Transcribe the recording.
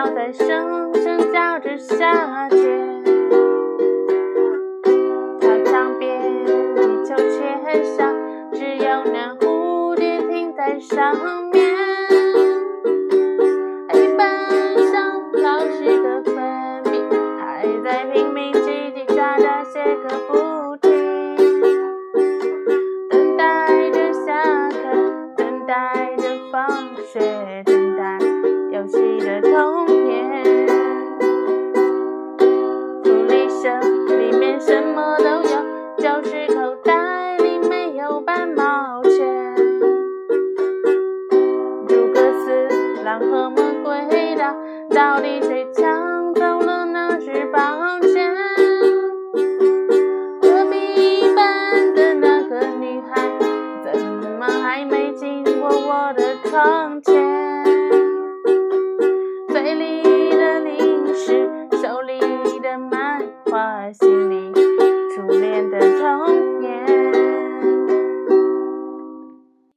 鸟在声声叫着夏天。操场边地球缺少，只有那蝴蝶停在上面。黑板上老师的粉笔还在拼命叽叽喳喳写个不停，等待着下课，等待着放学，四郎和魔鬼岛，到底谁抢走了那支宝剑？隔壁班的那个女孩，怎么还没经过我的窗前？嘴里的零食，手里的漫画，心里初恋的童